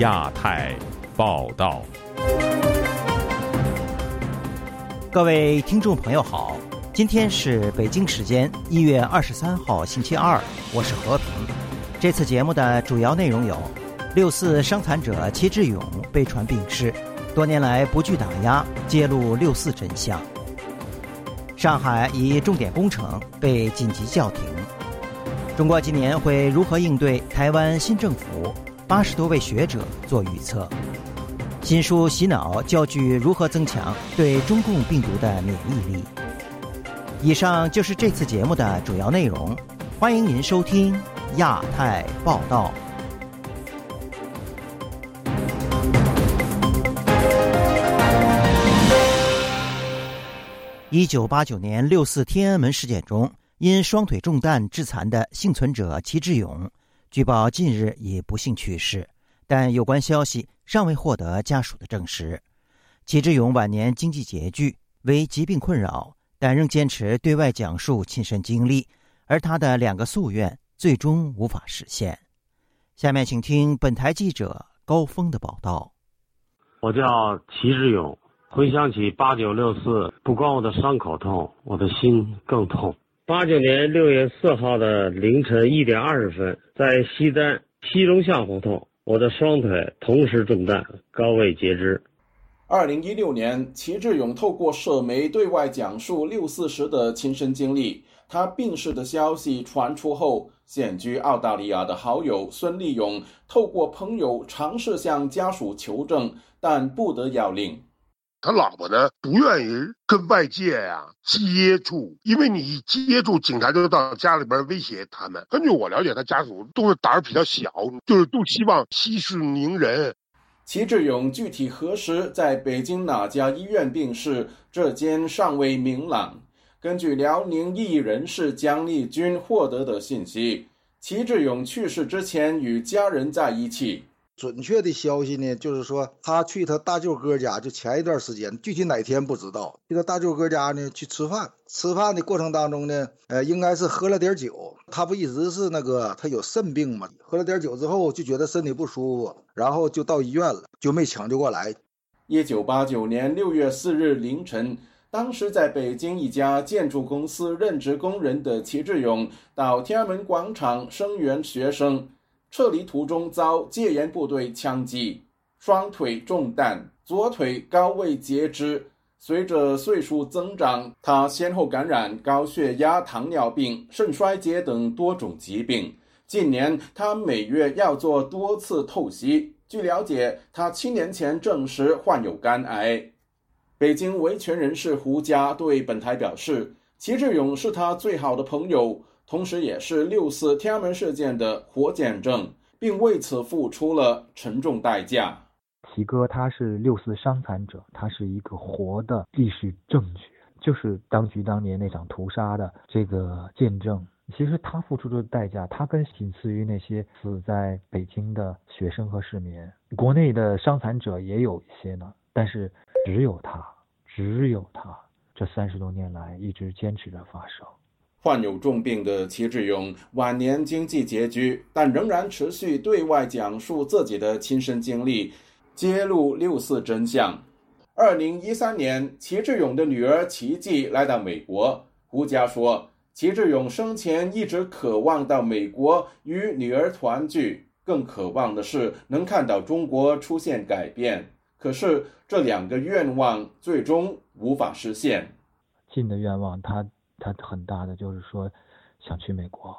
亚太报道。各位听众朋友好，今天是北京时间一月二十三号星期二，我是和平。这次节目的主要内容有：六四伤残者齐志勇被传病逝，多年来不惧打压，揭露六四真相；上海一重点工程被紧急叫停；中国今年会如何应对台湾新政府？八十多位学者做预测。新书洗脑教具如何增强对中共病毒的免疫力？以上就是这次节目的主要内容，欢迎您收听亚太报道。一九八九年六四天安门事件中，因双腿中弹致残的幸存者齐志勇，据报近日已不幸去世，但有关消息。尚未获得家属的证实。齐志勇晚年经济拮据，为疾病困扰，但仍坚持对外讲述亲身经历，而他的两个夙愿最终无法实现。下面请听本台记者高峰的报道。我叫齐志勇，回想起八九六四，不光我的伤口痛，我的心更痛。八九年六月四号的凌晨一点二十分，在西单西荣巷胡同。我的双腿同时中弹，高位截肢。二零一六年，齐志勇透过社媒对外讲述六四时的亲身经历。他病逝的消息传出后，现居澳大利亚的好友孙立勇透过朋友尝试向家属求证，但不得要领。他老婆呢，不愿意跟外界呀接触，因为你一接触，警察就到家里边威胁他们。根据我了解，他家属都是胆儿比较小，就是都希望息事宁人。齐志勇具体何时在北京哪家医院病逝，这间尚未明朗。根据辽宁异议人士姜丽君获得的信息，齐志勇去世之前与家人在一起。准确的消息呢，就是说他去他大舅哥家，就前一段时间，具体哪天不知道。去他大舅哥家呢去吃饭，吃饭的过程当中呢，呃，应该是喝了点酒。他不一直是那个他有肾病嘛，喝了点酒之后就觉得身体不舒服，然后就到医院了，就没抢救过来。一九八九年六月四日凌晨，当时在北京一家建筑公司任职工人的齐志勇到天安门广场声援学生。撤离途中遭戒严部队枪击，双腿中弹，左腿高位截肢。随着岁数增长，他先后感染高血压、糖尿病、肾衰竭等多种疾病。近年，他每月要做多次透析。据了解，他七年前证实患有肝癌。北京维权人士胡佳对本台表示，齐志勇是他最好的朋友。同时，也是六四天安门事件的活见证，并为此付出了沉重代价。齐哥他是六四伤残者，他是一个活的历史证据，就是当局当年那场屠杀的这个见证。其实他付出的代价，他跟仅次于那些死在北京的学生和市民，国内的伤残者也有一些呢。但是只有他，只有他，这三十多年来一直坚持着发声。患有重病的齐志勇晚年经济拮据，但仍然持续对外讲述自己的亲身经历，揭露六四真相。二零一三年，齐志勇的女儿齐继来到美国。胡佳说，齐志勇生前一直渴望到美国与女儿团聚，更渴望的是能看到中国出现改变。可是这两个愿望最终无法实现。近的愿望，他。他很大的就是说，想去美国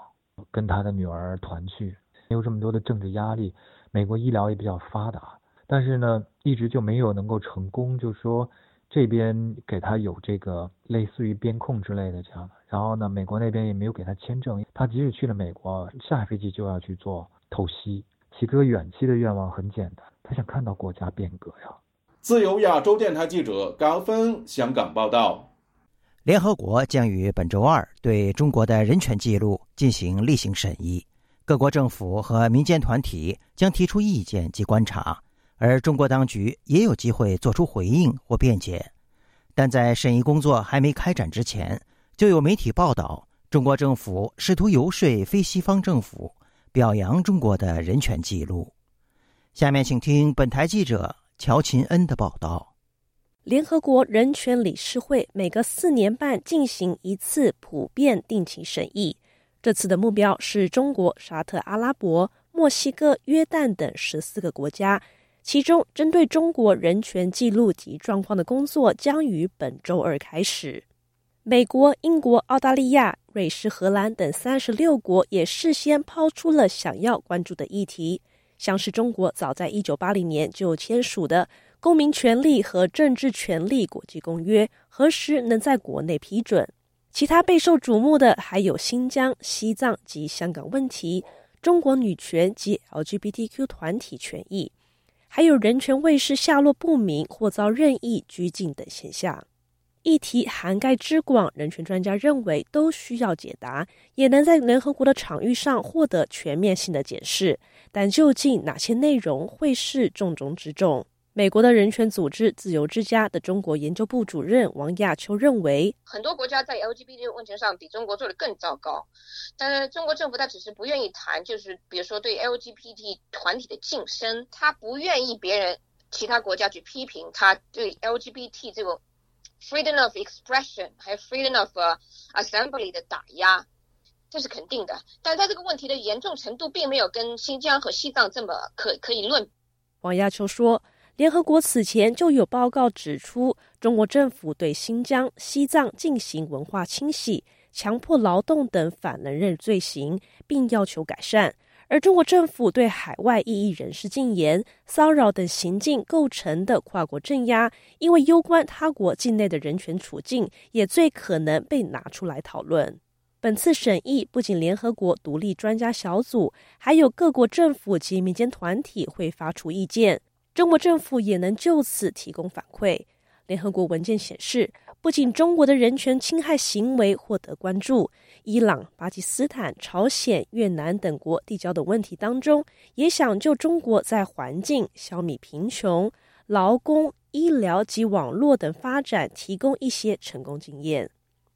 跟他的女儿团聚，没有这么多的政治压力，美国医疗也比较发达，但是呢，一直就没有能够成功，就是说这边给他有这个类似于边控之类的这样的，然后呢，美国那边也没有给他签证，他即使去了美国，下飞机就要去做透析。齐哥远期的愿望很简单，他想看到国家变革呀。自由亚洲电台记者高峰香港报道。联合国将于本周二对中国的人权记录进行例行审议，各国政府和民间团体将提出意见及观察，而中国当局也有机会做出回应或辩解。但在审议工作还没开展之前，就有媒体报道，中国政府试图游说非西方政府表扬中国的人权记录。下面请听本台记者乔琴恩的报道。联合国人权理事会每隔四年半进行一次普遍定期审议，这次的目标是中国、沙特阿拉伯、墨西哥、约旦等十四个国家。其中，针对中国人权记录及状况的工作将于本周二开始。美国、英国、澳大利亚、瑞士、荷兰等三十六国也事先抛出了想要关注的议题，像是中国早在一九八零年就签署的《公民权利和政治权利国际公约》，何时能在国内批准？其他备受瞩目的还有新疆、西藏及香港问题，中国女权及 LGBTQ 团体权益。还有人权卫士下落不明或遭任意拘禁等现象，议题涵盖之广，人权专家认为都需要解答，也能在联合国的场域上获得全面性的解释。但究竟哪些内容会是重中之重？美国的人权组织自由之家的中国研究部主任王亚秋认为，很多国家在 LGBT 问题上比中国做的更糟糕，但是中国政府他只是不愿意谈，就是比如说对 LGBT 团体的晋升，他不愿意别人其他国家去批评他对 LGBT 这种 freedom of expression 还有 freedom of assembly 的打压，这是肯定的。但在这个问题的严重程度，并没有跟新疆和西藏这么可可以论。王亚秋说。联合国此前就有报告指出，中国政府对新疆、西藏进行文化清洗、强迫劳动等反人类罪行，并要求改善。而中国政府对海外异议人士禁言、骚扰等行径构成的跨国镇压，因为攸关他国境内的人权处境，也最可能被拿出来讨论。本次审议不仅联合国独立专家小组，还有各国政府及民间团体会发出意见。中国政府也能就此提供反馈。联合国文件显示，不仅中国的人权侵害行为获得关注，伊朗、巴基斯坦、朝鲜、越南等国递交的问题当中，也想就中国在环境、消弭贫穷、劳工、医疗及网络等发展提供一些成功经验。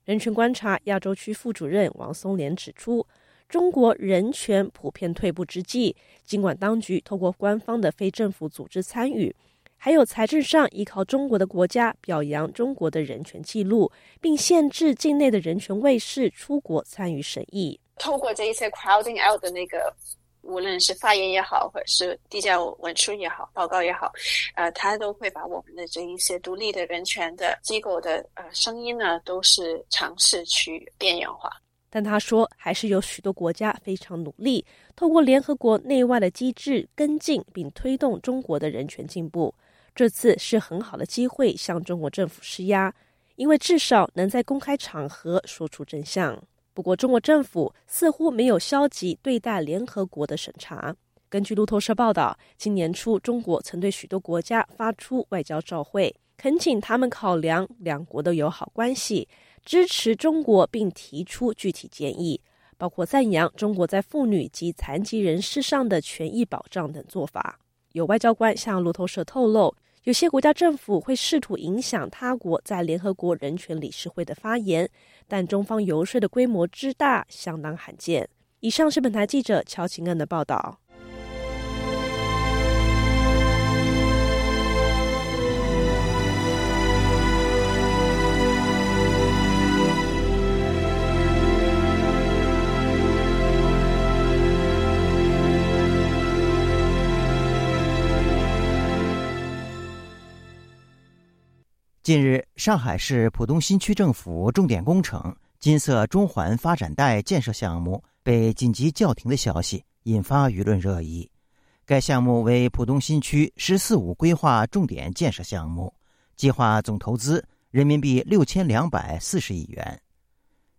人权观察亚洲区副主任王松莲指出。中国人权普遍退步之际，尽管当局透过官方的非政府组织参与，还有财政上依靠中国的国家表扬中国的人权记录，并限制境内的人权卫士出国参与审议。透过这一些 crowding out 的那个，无论是发言也好，或者是递交文书也好、报告也好，呃，他都会把我们的这一些独立的人权的机构的呃声音呢，都是尝试去边缘化。但他说，还是有许多国家非常努力，透过联合国内外的机制跟进并推动中国的人权进步。这次是很好的机会向中国政府施压，因为至少能在公开场合说出真相。不过，中国政府似乎没有消极对待联合国的审查。根据路透社报道，今年初，中国曾对许多国家发出外交照会，恳请他们考量两国的友好关系。支持中国，并提出具体建议，包括赞扬中国在妇女及残疾人士上的权益保障等做法。有外交官向路透社透露，有些国家政府会试图影响他国在联合国人权理事会的发言，但中方游说的规模之大，相当罕见。以上是本台记者乔晴恩的报道。近日，上海市浦东新区政府重点工程金色中环发展带建设项目被紧急叫停的消息引发舆论热议。该项目为浦东新区“十四五”规划重点建设项目，计划总投资人民币六千两百四十亿元。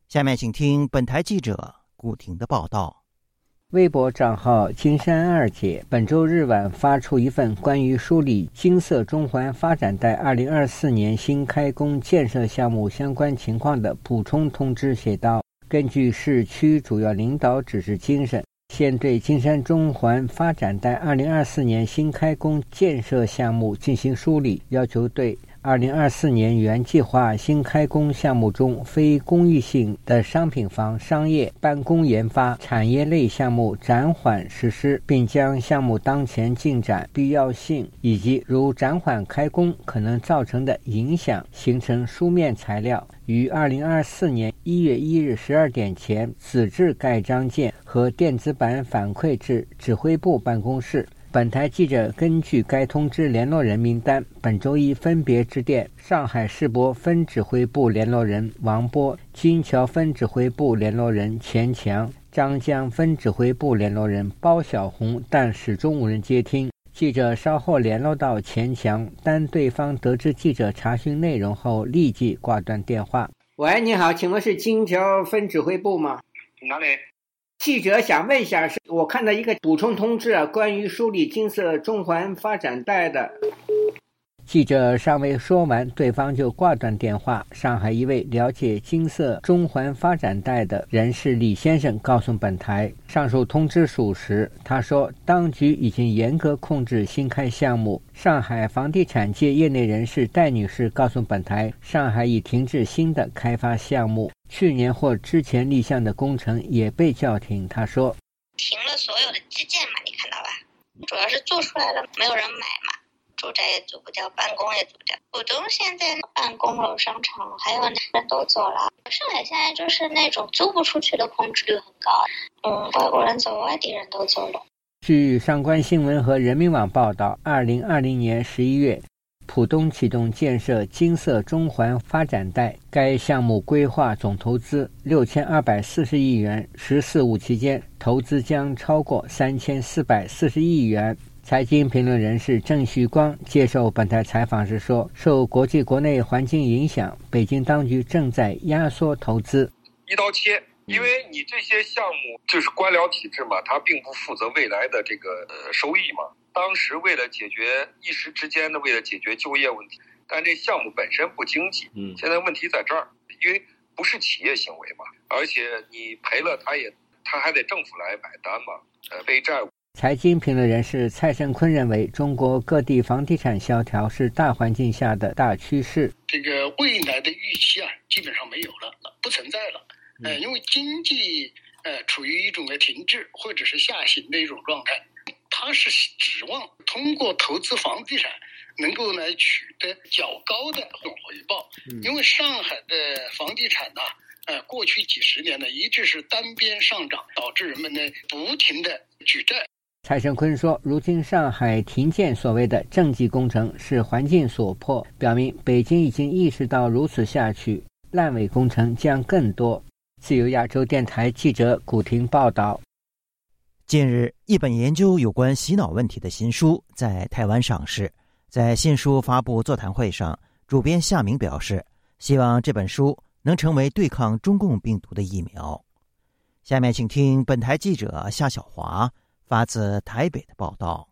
下面请听本台记者古婷的报道。微博账号“金山二姐”本周日晚发出一份关于梳理金色中环发展带2024年新开工建设项目相关情况的补充通知，写道：“根据市区主要领导指示精神，现对金山中环发展带2024年新开工建设项目进行梳理，要求对。”二零二四年原计划新开工项目中非公益性的商品房、商业、办公研发、产业类项目暂缓实施，并将项目当前进展、必要性以及如暂缓开工可能造成的影响形成书面材料，于二零二四年一月一日十二点前纸质盖章件和电子版反馈至指挥部办公室。本台记者根据该通知联络人名单，本周一分别致电上海世博分指挥部联络人王波、金桥分指挥部联络人钱强、张江分指挥部联络人包小红，但始终无人接听。记者稍后联络到钱强，但对方得知记者查询内容后，立即挂断电话。喂，你好，请问是金桥分指挥部吗？哪里？记者想问一下，是我看到一个补充通知啊，关于梳理金色中环发展带的。记者尚未说完，对方就挂断电话。上海一位了解金色中环发展带的人士李先生告诉本台，上述通知属实。他说，当局已经严格控制新开项目。上海房地产界业内人士戴女士告诉本台，上海已停止新的开发项目，去年或之前立项的工程也被叫停。她说，停了所有的基建嘛，你看到吧？主要是做出来了，没有人买。住宅也租不掉，办公也租不掉。浦东现在办公楼、商场还有人都走了。上海现在就是那种租不出去的空置率很高，嗯，外国人走，外地人都走了。据上官新闻和人民网报道，二零二零年十一月，浦东启动建设金色中环发展带，该项目规划总投资六千二百四十亿元，“十四五”期间投资将超过三千四百四十亿元。财经评论人士郑旭光接受本台采访时说：“受国际国内环境影响，北京当局正在压缩投资，一刀切。因为你这些项目就是官僚体制嘛，它并不负责未来的这个呃收益嘛。当时为了解决一时之间的，为了解决就业问题，但这项目本身不经济。嗯，现在问题在这儿，因为不是企业行为嘛，而且你赔了，他也他还得政府来买单嘛，呃，背债务。”财经评论人士蔡胜坤认为，中国各地房地产萧条是大环境下的大趋势。这个未来的预期啊，基本上没有了，不存在了。呃，因为经济呃处于一种的停滞或者是下行的一种状态，它是指望通过投资房地产能够来取得较高的回报。因为上海的房地产呢，呃，过去几十年呢一直是单边上涨，导致人们呢不停的举债。蔡胜坤说：“如今上海停建所谓的政绩工程是环境所迫，表明北京已经意识到如此下去，烂尾工程将更多。”自由亚洲电台记者古婷报道。近日，一本研究有关洗脑问题的新书在台湾上市。在新书发布座谈会上，主编夏明表示，希望这本书能成为对抗中共病毒的疫苗。下面，请听本台记者夏小华。发自台北的报道。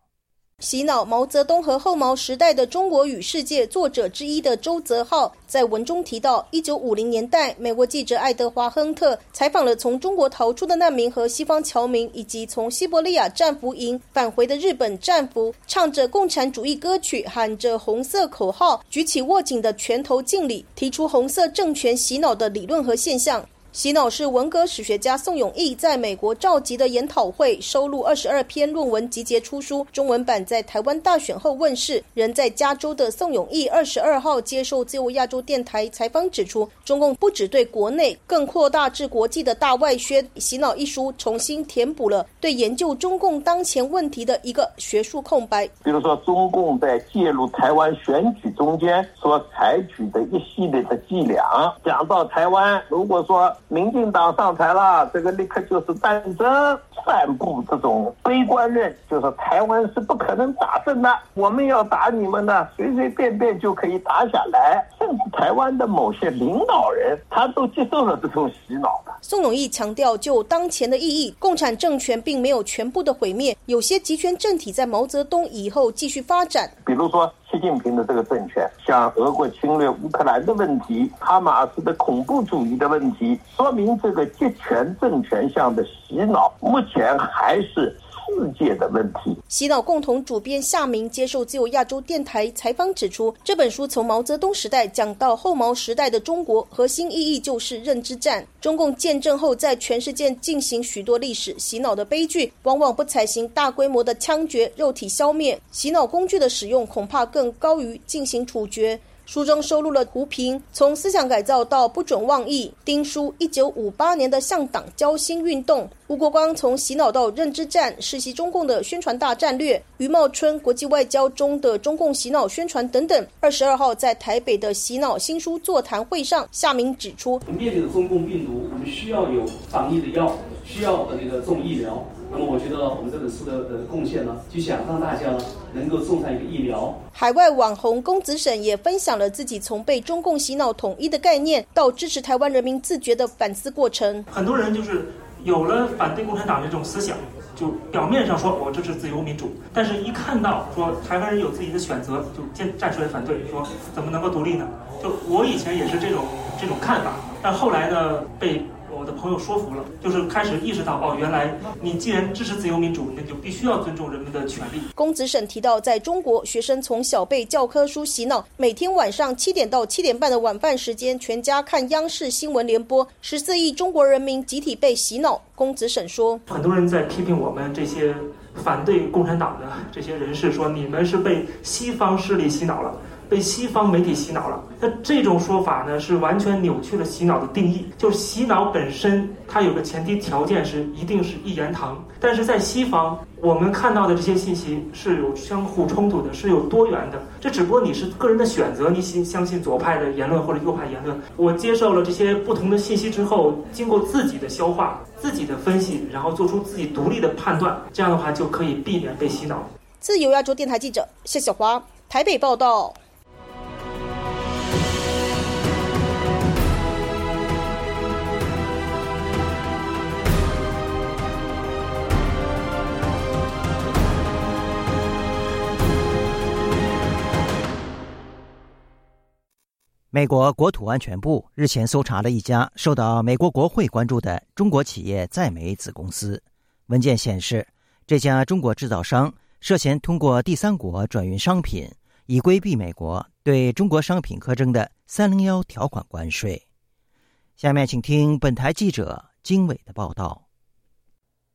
洗脑毛泽东和后毛时代的中国与世界作者之一的周泽浩在文中提到，一九五零年代，美国记者爱德华·亨特采访了从中国逃出的难民和西方侨民，以及从西伯利亚战俘营返回的日本战俘，唱着共产主义歌曲，喊着红色口号，举起握紧的拳头敬礼，提出红色政权洗脑的理论和现象。洗脑是文革史学家宋永毅在美国召集的研讨会，收录二十二篇论文集结出书，中文版在台湾大选后问世。人在加州的宋永毅二十二号接受自由亚洲电台采访指出，中共不只对国内，更扩大至国际的大外宣。洗脑一书重新填补了对研究中共当前问题的一个学术空白。比如说，中共在介入台湾选举中间所采取的一系列的伎俩，讲到台湾，如果说。民进党上台了，这个立刻就是战争，散布这种悲观论，就是台湾是不可能打胜的。我们要打你们呢，随随便便就可以打下来。甚至台湾的某些领导人，他都接受了这种洗脑的。宋永毅强调，就当前的意义，共产政权并没有全部的毁灭，有些集权政体在毛泽东以后继续发展。比如说。习近平的这个政权，像俄国侵略乌克兰的问题，哈马斯的恐怖主义的问题，说明这个集权政权下的洗脑，目前还是世界的问题。洗脑共同主编夏明接受自由亚洲电台采访指出，这本书从毛泽东时代讲到后毛时代的中国，核心意义就是认知战。中共建政后，在全世界进行许多历史洗脑的悲剧，往往不采行大规模的枪决、肉体消灭，洗脑工具的使用恐怕更高于进行处决。书中收录了胡平从思想改造到不准妄议，丁书一九五八年的向党交心运动，吴国光从洗脑到认知战，世袭中共的宣传大战略，余茂春国际外交中的中共洗脑宣传等等。二十二号在台北的洗脑新书座谈会上，夏明指出，面对的中共病毒，我们需要有防疫的药，需要那个种疫苗。那么我觉得我们这本书的的贡献呢，就想让大家呢能够种上一个疫苗。海外网红公子沈也分享了自己从被中共洗脑统一的概念，到支持台湾人民自觉的反思过程。很多人就是有了反对共产党的这种思想，就表面上说我支持自由民主，但是一看到说台湾人有自己的选择，就站站出来反对，说怎么能够独立呢？就我以前也是这种这种看法，但后来呢被。我的朋友说服了，就是开始意识到哦，原来你既然支持自由民主，那就必须要尊重人们的权利。公子沈提到，在中国，学生从小被教科书洗脑，每天晚上七点到七点半的晚饭时间，全家看央视新闻联播，十四亿中国人民集体被洗脑。公子沈说，很多人在批评我们这些反对共产党的这些人士，说你们是被西方势力洗脑了。被西方媒体洗脑了，那这种说法呢，是完全扭曲了洗脑的定义。就是洗脑本身，它有个前提条件是一定是一言堂。但是在西方，我们看到的这些信息是有相互冲突的，是有多元的。这只不过你是个人的选择，你信相信左派的言论或者右派言论。我接受了这些不同的信息之后，经过自己的消化、自己的分析，然后做出自己独立的判断，这样的话就可以避免被洗脑。自由亚洲电台记者谢小华台北报道。美国国土安全部日前搜查了一家受到美国国会关注的中国企业在美子公司。文件显示，这家中国制造商涉嫌通过第三国转运商品，以规避美国对中国商品苛征的“三零幺”条款关税。下面请听本台记者经纬的报道。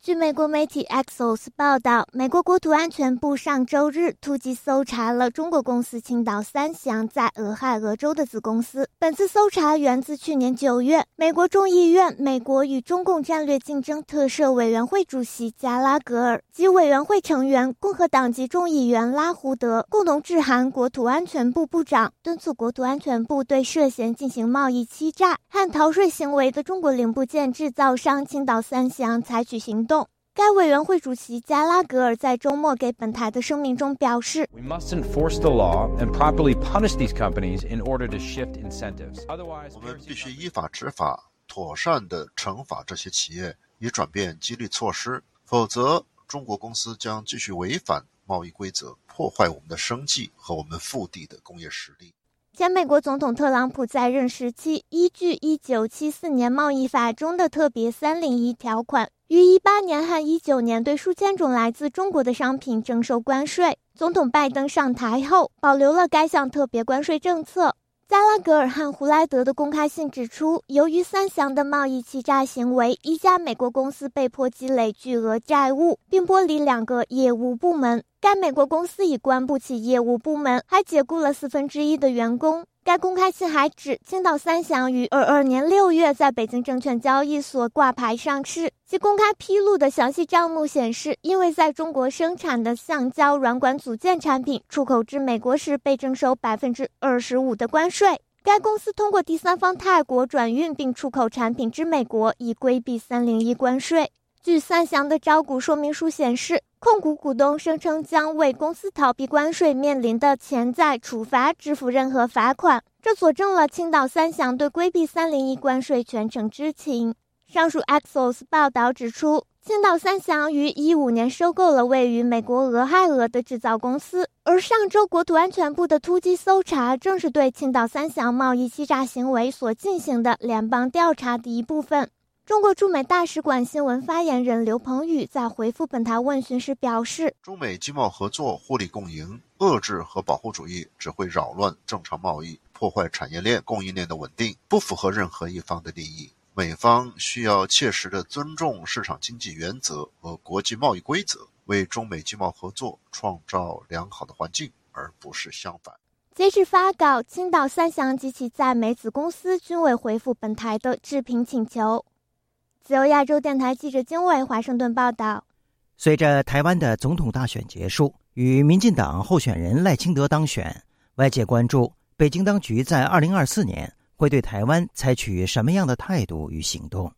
据美国媒体 Axios 报道，美国国土安全部上周日突击搜查了中国公司青岛三祥在俄亥俄州的子公司。本次搜查源自去年九月，美国众议院美国与中共战略竞争特设委员会主席加拉格尔及委员会成员共和党籍众议员拉胡德共同致函国土安全部部长，敦促国土安全部对涉嫌进行贸易欺诈和逃税行为的中国零部件制造商青岛三祥采取行。该委员会主席加拉格尔在周末给本台的声明中表示：“We must enforce the law and properly punish these companies in order to shift incentives. Otherwise，我们必须依法执法，妥善的惩罚这些企业，以转变激励措施。否则，中国公司将继续违反贸易规则，破坏我们的生计和我们腹地的工业实力。”前美国总统特朗普在任时期，依据1974年贸易法中的特别301条款。于一八年和一九年对数千种来自中国的商品征收关税。总统拜登上台后，保留了该项特别关税政策。加拉格尔和胡莱德的公开信指出，由于三祥的贸易欺诈行为，一家美国公司被迫积累巨额债务，并剥离两个业务部门。该美国公司已关不起业务部门，还解雇了四分之一的员工。该公开信还指，青岛三祥于二二年六月在北京证券交易所挂牌上市。其公开披露的详细账目显示，因为在中国生产的橡胶软管组件产品出口至美国时被征收百分之二十五的关税，该公司通过第三方泰国转运并出口产品至美国，以规避三零一关税。据三祥的招股说明书显示。控股股东声称将为公司逃避关税面临的潜在处罚支付任何罚款，这佐证了青岛三祥对规避三零一关税全程知情。上述 Axios 报道指出，青岛三祥于一五年收购了位于美国俄亥俄的制造公司，而上周国土安全部的突击搜查正是对青岛三祥贸易欺诈行为所进行的联邦调查的一部分。中国驻美大使馆新闻发言人刘鹏宇在回复本台问询时表示：“中美经贸合作互利共赢，遏制和保护主义只会扰乱正常贸易，破坏产业链、供应链的稳定，不符合任何一方的利益。美方需要切实的尊重市场经济原则和国际贸易规则，为中美经贸合作创造良好的环境，而不是相反。”截至发稿，青岛三祥及其在美子公司均未回复本台的置评请求。自由亚洲电台记者金伟华盛顿报道：随着台湾的总统大选结束，与民进党候选人赖清德当选，外界关注北京当局在二零二四年会对台湾采取什么样的态度与行动。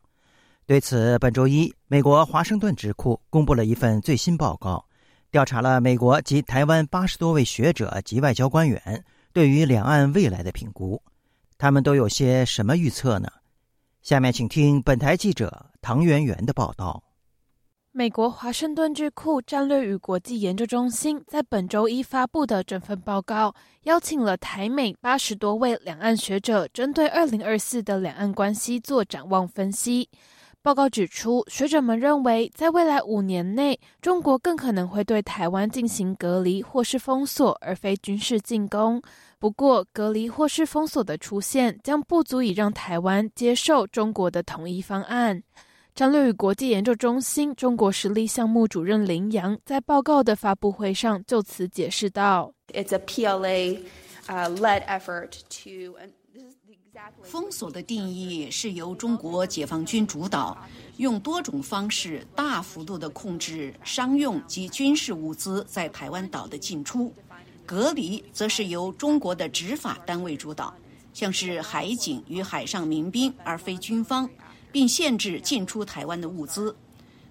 对此，本周一，美国华盛顿智库公布了一份最新报告，调查了美国及台湾八十多位学者及外交官员对于两岸未来的评估，他们都有些什么预测呢？下面请听本台记者唐媛媛的报道。美国华盛顿智库战略与国际研究中心在本周一发布的这份报告，邀请了台美八十多位两岸学者，针对二零二四的两岸关系做展望分析。报告指出，学者们认为，在未来五年内，中国更可能会对台湾进行隔离或是封锁，而非军事进攻。不过，隔离或是封锁的出现将不足以让台湾接受中国的统一方案。战略与国际研究中心中国实力项目主任林阳在报告的发布会上就此解释道：“It's a PLA led effort to 封锁的定义是由中国解放军主导，用多种方式大幅度的控制商用及军事物资在台湾岛的进出。”隔离则是由中国的执法单位主导，像是海警与海上民兵，而非军方，并限制进出台湾的物资。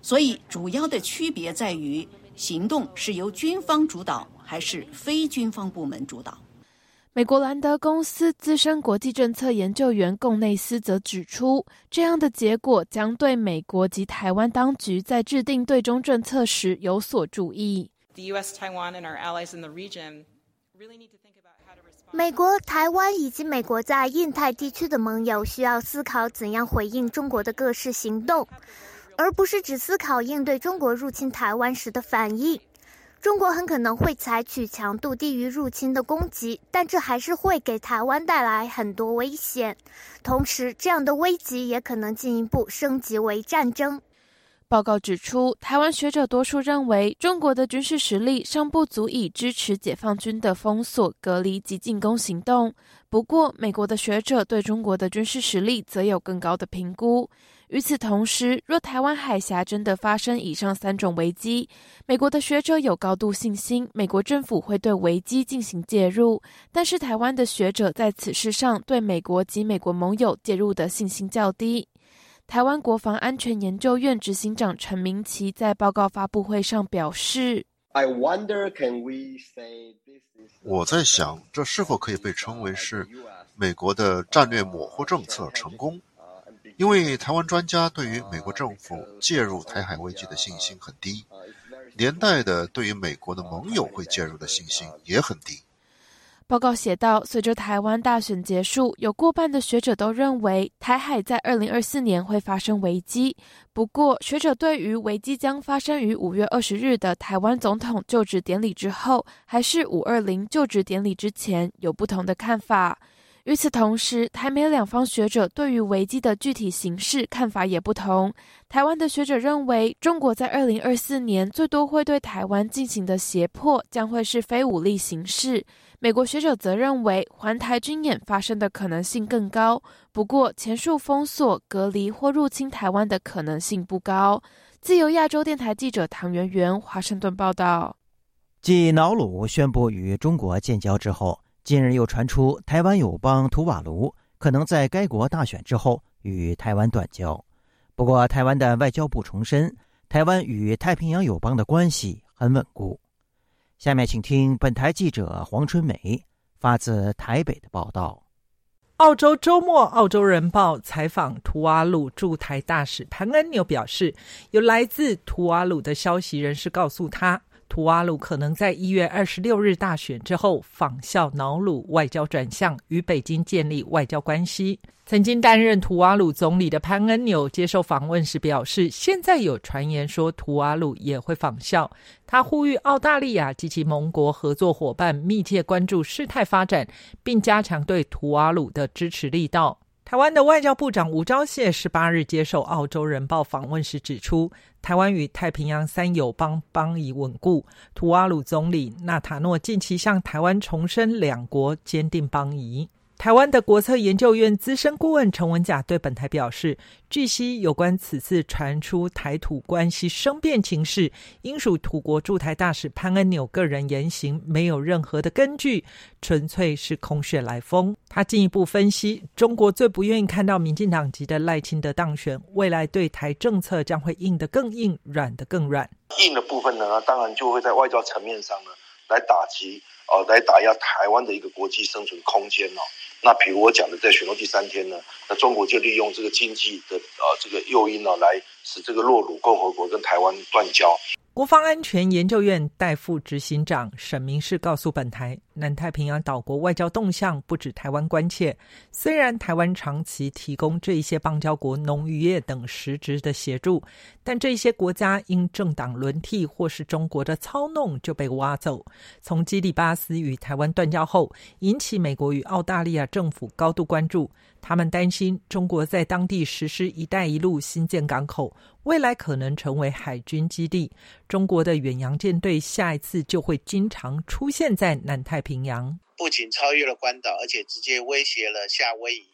所以，主要的区别在于行动是由军方主导还是非军方部门主导。美国兰德公司资深国际政策研究员贡内斯则指出，这样的结果将对美国及台湾当局在制定对中政策时有所注意。美国、台湾以及美国在印太地区的盟友需要思考怎样回应中国的各式行动，而不是只思考应对中国入侵台湾时的反应。中国很可能会采取强度低于入侵的攻击，但这还是会给台湾带来很多危险。同时，这样的危机也可能进一步升级为战争。报告指出，台湾学者多数认为，中国的军事实力尚不足以支持解放军的封锁、隔离及进攻行动。不过，美国的学者对中国的军事实力则有更高的评估。与此同时，若台湾海峡真的发生以上三种危机，美国的学者有高度信心，美国政府会对危机进行介入。但是，台湾的学者在此事上对美国及美国盟友介入的信心较低。台湾国防安全研究院执行长陈明奇在报告发布会上表示：“ i wonder can we say this 我在想，这是否可以被称为是美国的战略模糊政策成功？因为台湾专家对于美国政府介入台海危机的信心很低，连带的对于美国的盟友会介入的信心也很低。”报告写道，随着台湾大选结束，有过半的学者都认为台海在二零二四年会发生危机。不过，学者对于危机将发生于五月二十日的台湾总统就职典礼之后，还是五二零就职典礼之前，有不同的看法。与此同时，台美两方学者对于危机的具体形式看法也不同。台湾的学者认为，中国在二零二四年最多会对台湾进行的胁迫将会是非武力形式。美国学者则认为，环台军演发生的可能性更高，不过前述封锁、隔离或入侵台湾的可能性不高。自由亚洲电台记者唐媛媛华盛顿报道。继瑙鲁宣布与中国建交之后，近日又传出台湾友邦图瓦卢可能在该国大选之后与台湾断交。不过，台湾的外交部重申，台湾与太平洋友邦的关系很稳固。下面请听本台记者黄春梅发自台北的报道。澳洲周末，《澳洲人报》采访图瓦鲁驻台大使潘恩纽表示，有来自图瓦鲁的消息人士告诉他，图瓦鲁可能在一月二十六日大选之后仿效瑙鲁外交转向，与北京建立外交关系。曾经担任图瓦鲁总理的潘恩纽接受访问时表示，现在有传言说图瓦鲁也会仿效。他呼吁澳大利亚及其盟国合作伙伴密切关注事态发展，并加强对图瓦鲁的支持力道。台湾的外交部长吴钊燮十八日接受《澳洲人报》访问时指出，台湾与太平洋三友邦邦谊稳固。图瓦鲁总理纳塔诺近期向台湾重申两国坚定邦谊。台湾的国策研究院资深顾问陈文甲对本台表示，据悉有关此次传出台土关系生变情势，应属土国驻台大使潘恩纽个人言行，没有任何的根据，纯粹是空穴来风。他进一步分析，中国最不愿意看到民进党籍的赖清德当选，未来对台政策将会硬得更硬，软得更软。硬的部分呢，当然就会在外交层面上呢，来打击，呃，来打压台湾的一个国际生存空间哦。那比如我讲的，在选后第三天呢，那中国就利用这个经济的呃这个诱因呢，来使这个洛鲁共和国跟台湾断交。国防安全研究院代副执行长沈明世告诉本台，南太平洋岛国外交动向不止台湾关切。虽然台湾长期提供这一些邦交国农渔业等实质的协助，但这一些国家因政党轮替或是中国的操弄就被挖走。从基里巴斯与台湾断交后，引起美国与澳大利亚政府高度关注。他们担心中国在当地实施“一带一路”新建港口，未来可能成为海军基地。中国的远洋舰队下一次就会经常出现在南太平洋，不仅超越了关岛，而且直接威胁了夏威夷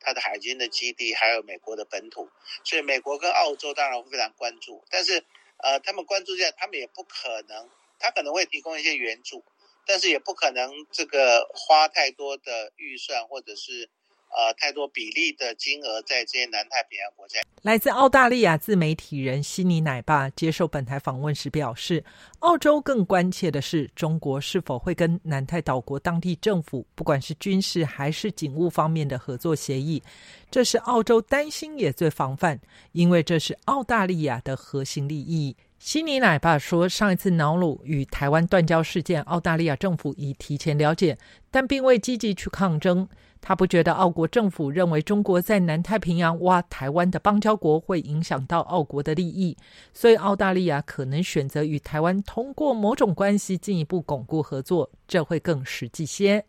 它的海军的基地，还有美国的本土。所以，美国跟澳洲当然会非常关注。但是，呃，他们关注这样，他们也不可能，他可能会提供一些援助，但是也不可能这个花太多的预算，或者是。呃，太多比例的金额在这些南太平洋国家。来自澳大利亚自媒体人悉尼奶爸接受本台访问时表示，澳洲更关切的是中国是否会跟南太岛国当地政府，不管是军事还是警务方面的合作协议。这是澳洲担心也最防范，因为这是澳大利亚的核心利益。悉尼奶爸说，上一次瑙鲁与台湾断交事件，澳大利亚政府已提前了解，但并未积极去抗争。他不觉得澳国政府认为中国在南太平洋挖台湾的邦交国会影响到澳国的利益，所以澳大利亚可能选择与台湾通过某种关系进一步巩固合作，这会更实际些。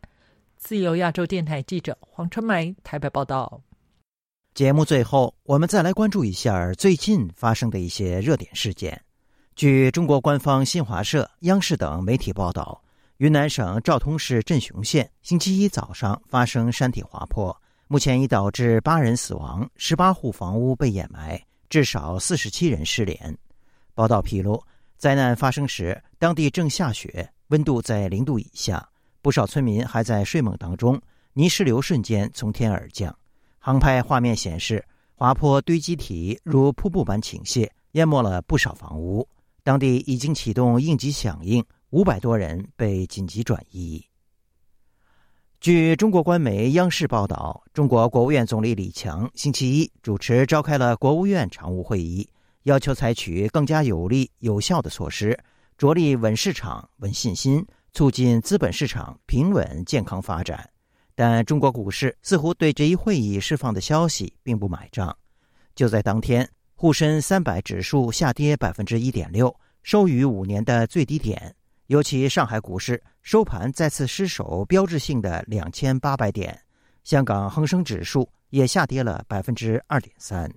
自由亚洲电台记者黄春梅台北报道。节目最后，我们再来关注一下最近发生的一些热点事件。据中国官方新华社、央视等媒体报道。云南省昭通市镇雄县星期一早上发生山体滑坡，目前已导致八人死亡，十八户房屋被掩埋，至少四十七人失联。报道披露，灾难发生时，当地正下雪，温度在零度以下，不少村民还在睡梦当中。泥石流瞬间从天而降，航拍画面显示，滑坡堆积体如瀑布般倾泻，淹没了不少房屋。当地已经启动应急响应。五百多人被紧急转移。据中国官媒央视报道，中国国务院总理李强星期一主持召开了国务院常务会议，要求采取更加有力有效的措施，着力稳市场、稳信心，促进资本市场平稳健康发展。但中国股市似乎对这一会议释放的消息并不买账。就在当天，沪深三百指数下跌百分之一点六，收于五年的最低点。尤其上海股市收盘再次失守标志性的两千八百点，香港恒生指数也下跌了百分之二点三。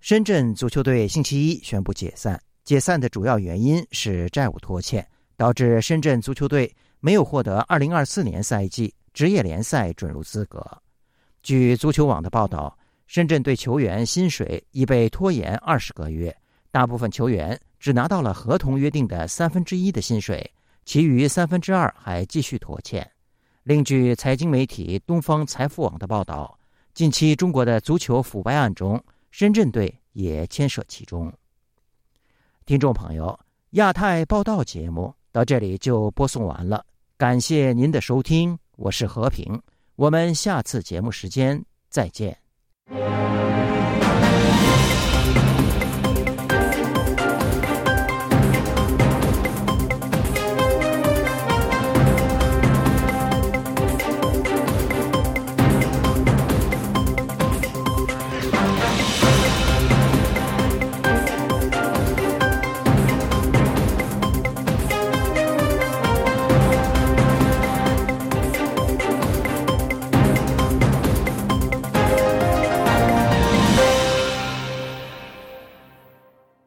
深圳足球队星期一宣布解散，解散的主要原因是债务拖欠，导致深圳足球队没有获得二零二四年赛季职业联赛准入资格。据足球网的报道，深圳队球员薪水已被拖延二十个月，大部分球员。只拿到了合同约定的三分之一的薪水，其余三分之二还继续拖欠。另据财经媒体东方财富网的报道，近期中国的足球腐败案中，深圳队也牵涉其中。听众朋友，亚太报道节目到这里就播送完了，感谢您的收听，我是和平，我们下次节目时间再见。Música